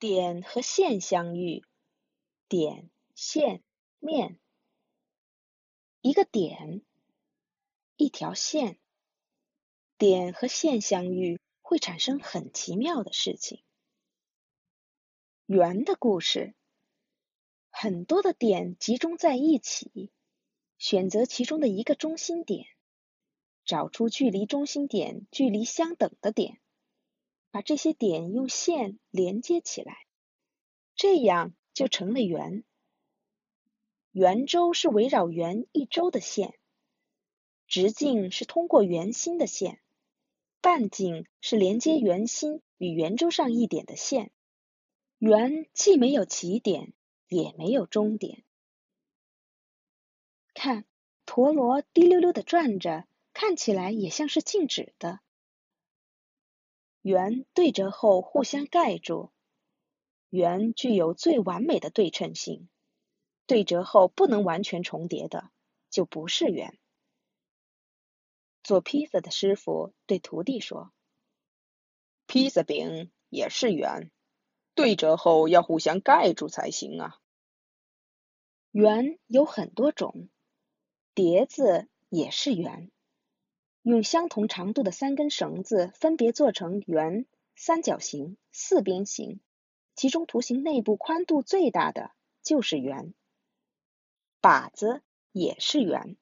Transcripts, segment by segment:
点和线相遇，点、线、面。一个点，一条线，点和线相遇会产生很奇妙的事情。圆的故事，很多的点集中在一起，选择其中的一个中心点，找出距离中心点距离相等的点。把这些点用线连接起来，这样就成了圆。圆周是围绕圆一周的线，直径是通过圆心的线，半径是连接圆心与圆周上一点的线。圆既没有起点，也没有终点。看，陀螺滴溜溜的转着，看起来也像是静止的。圆对折后互相盖住，圆具有最完美的对称性。对折后不能完全重叠的，就不是圆。做披萨的师傅对徒弟说：“披萨饼也是圆，对折后要互相盖住才行啊。”圆有很多种，碟子也是圆。用相同长度的三根绳子分别做成圆、三角形、四边形，其中图形内部宽度最大的就是圆。靶子也是圆，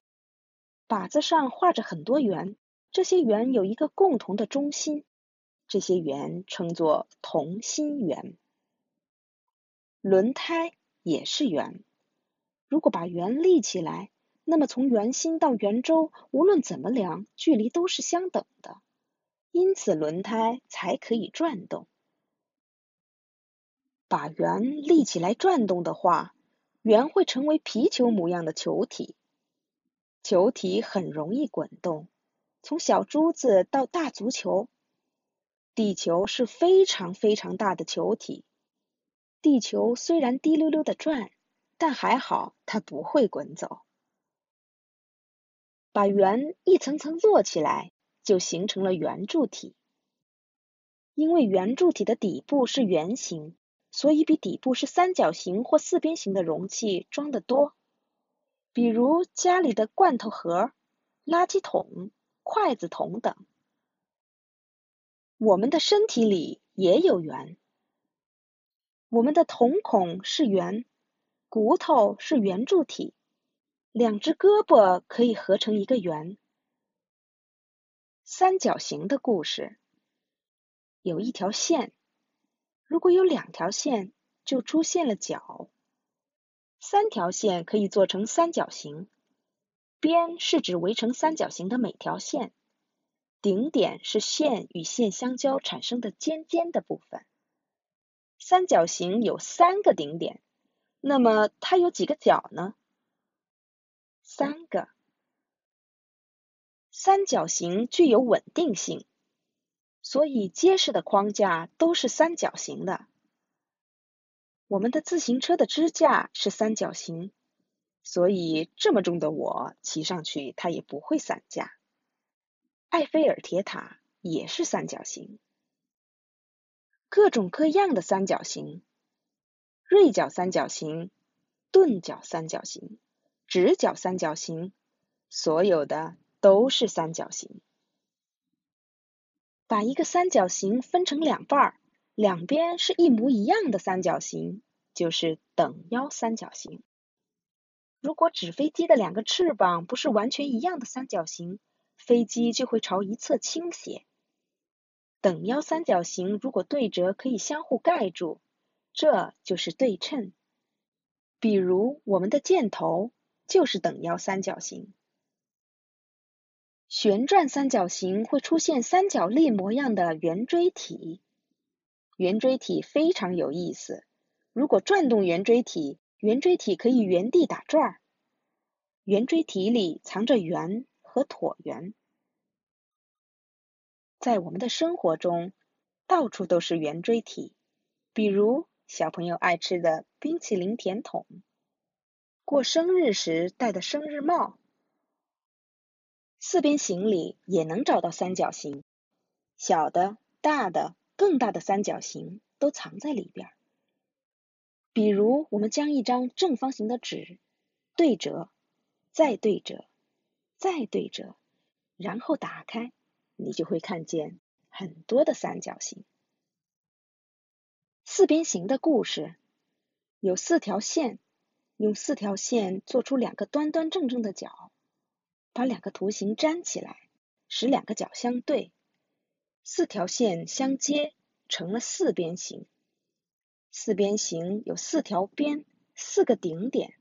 靶子上画着很多圆，这些圆有一个共同的中心，这些圆称作同心圆。轮胎也是圆，如果把圆立起来。那么从圆心到圆周，无论怎么量，距离都是相等的，因此轮胎才可以转动。把圆立起来转动的话，圆会成为皮球模样的球体。球体很容易滚动，从小珠子到大足球。地球是非常非常大的球体。地球虽然滴溜溜的转，但还好它不会滚走。把圆一层层摞起来，就形成了圆柱体。因为圆柱体的底部是圆形，所以比底部是三角形或四边形的容器装得多。比如家里的罐头盒、垃圾桶、筷子桶等。我们的身体里也有圆。我们的瞳孔是圆，骨头是圆柱体。两只胳膊可以合成一个圆。三角形的故事，有一条线，如果有两条线，就出现了角。三条线可以做成三角形，边是指围成三角形的每条线，顶点是线与线相交产生的尖尖的部分。三角形有三个顶点，那么它有几个角呢？三个三角形具有稳定性，所以结实的框架都是三角形的。我们的自行车的支架是三角形，所以这么重的我骑上去它也不会散架。埃菲尔铁塔也是三角形，各种各样的三角形，锐角三角形、钝角三角形。直角三角形，所有的都是三角形。把一个三角形分成两半儿，两边是一模一样的三角形，就是等腰三角形。如果纸飞机的两个翅膀不是完全一样的三角形，飞机就会朝一侧倾斜。等腰三角形如果对折，可以相互盖住，这就是对称。比如我们的箭头。就是等腰三角形。旋转三角形会出现三角粒模样的圆锥体。圆锥体非常有意思。如果转动圆锥体，圆锥体可以原地打转。圆锥体里藏着圆和椭圆。在我们的生活中，到处都是圆锥体，比如小朋友爱吃的冰淇淋甜筒。过生日时戴的生日帽，四边形里也能找到三角形，小的、大的、更大的三角形都藏在里边。比如，我们将一张正方形的纸对折，再对折，再对折，然后打开，你就会看见很多的三角形。四边形的故事有四条线，用四条线做出两个端端正正的角，把两个图形粘起来，使两个角相对，四条线相接，成了四边形。四边形有四条边，四个顶点，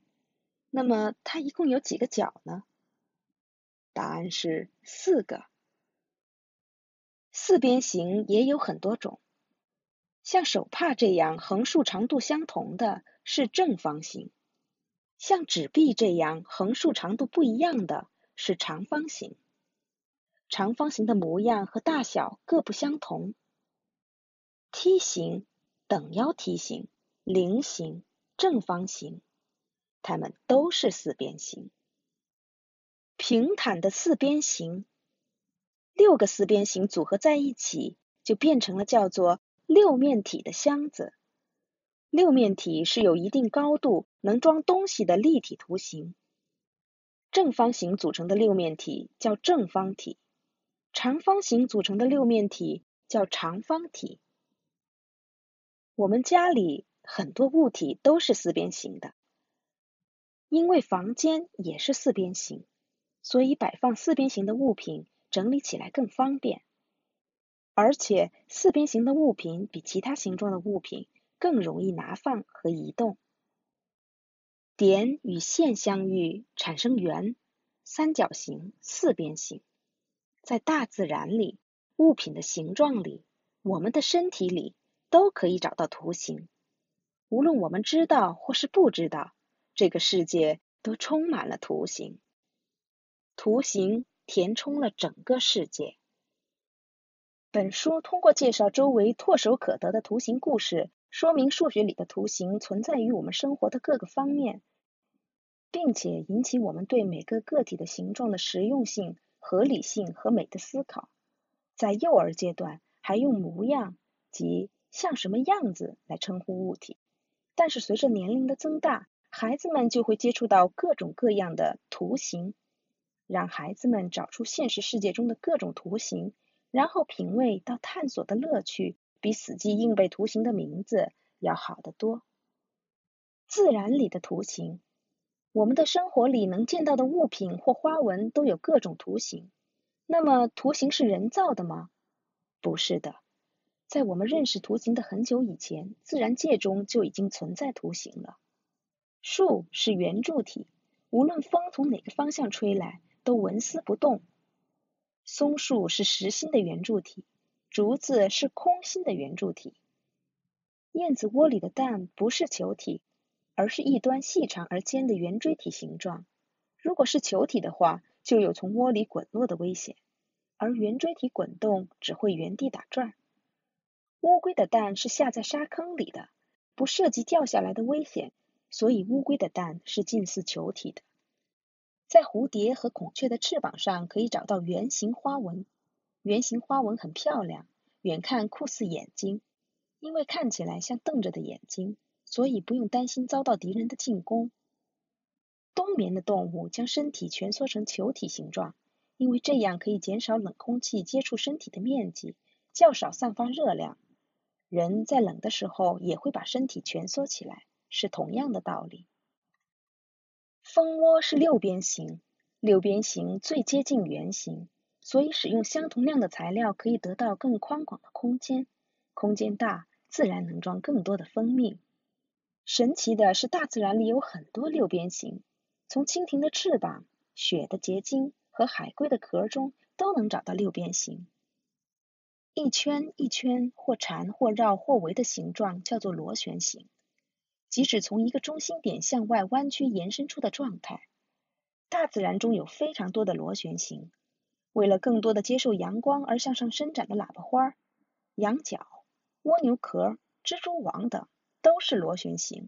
那么它一共有几个角呢？答案是四个。四边形也有很多种，像手帕这样横竖长度相同的是正方形，像纸币这样横竖长度不一样的是长方形。长方形的模样和大小各不相同，梯形。等腰梯形、菱形、正方形，它们都是四边形。平坦的四边形，六个四边形组合在一起，就变成了叫做六面体的箱子。六面体是有一定高度、能装东西的立体图形。正方形组成的六面体叫正方体，长方形组成的六面体叫长方体。我们家里很多物体都是四边形的，因为房间也是四边形，所以摆放四边形的物品整理起来更方便。而且四边形的物品比其他形状的物品更容易拿放和移动。点与线相遇产生圆、三角形、四边形。在大自然里，物品的形状里，我们的身体里。都可以找到图形，无论我们知道或是不知道，这个世界都充满了图形。图形填充了整个世界。本书通过介绍周围唾手可得的图形故事，说明数学里的图形存在于我们生活的各个方面，并且引起我们对每个个体的形状的实用性、合理性和美的思考。在幼儿阶段，还用模样及像什么样子来称呼物体，但是随着年龄的增大，孩子们就会接触到各种各样的图形，让孩子们找出现实世界中的各种图形，然后品味到探索的乐趣，比死记硬背图形的名字要好得多。自然里的图形，我们的生活里能见到的物品或花纹都有各种图形，那么图形是人造的吗？不是的。在我们认识图形的很久以前，自然界中就已经存在图形了。树是圆柱体，无论风从哪个方向吹来，都纹丝不动。松树是实心的圆柱体，竹子是空心的圆柱体。燕子窝里的蛋不是球体，而是一端细长而尖的圆锥体形状。如果是球体的话，就有从窝里滚落的危险，而圆锥体滚动只会原地打转。乌龟的蛋是下在沙坑里的，不涉及掉下来的危险，所以乌龟的蛋是近似球体的。在蝴蝶和孔雀的翅膀上可以找到圆形花纹，圆形花纹很漂亮，远看酷似眼睛，因为看起来像瞪着的眼睛，所以不用担心遭到敌人的进攻。冬眠的动物将身体蜷缩成球体形状，因为这样可以减少冷空气接触身体的面积，较少散发热量。人在冷的时候也会把身体蜷缩起来，是同样的道理。蜂窝是六边形，六边形最接近圆形，所以使用相同量的材料可以得到更宽广的空间。空间大，自然能装更多的蜂蜜。神奇的是，大自然里有很多六边形，从蜻蜓的翅膀、雪的结晶和海龟的壳中都能找到六边形。一圈一圈或缠或绕或围的形状叫做螺旋形，即使从一个中心点向外弯曲延伸出的状态。大自然中有非常多的螺旋形，为了更多的接受阳光而向上伸展的喇叭花、羊角、蜗牛壳、蜘蛛网等都是螺旋形。